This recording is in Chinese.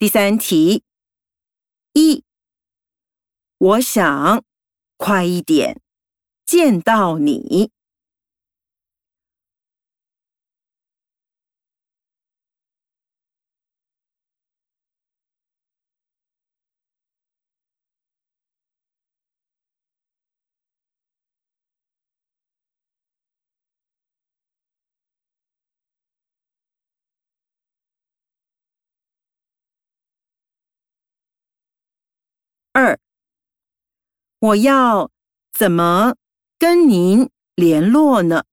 第三题，一，我想快一点见到你。我要怎么跟您联络呢？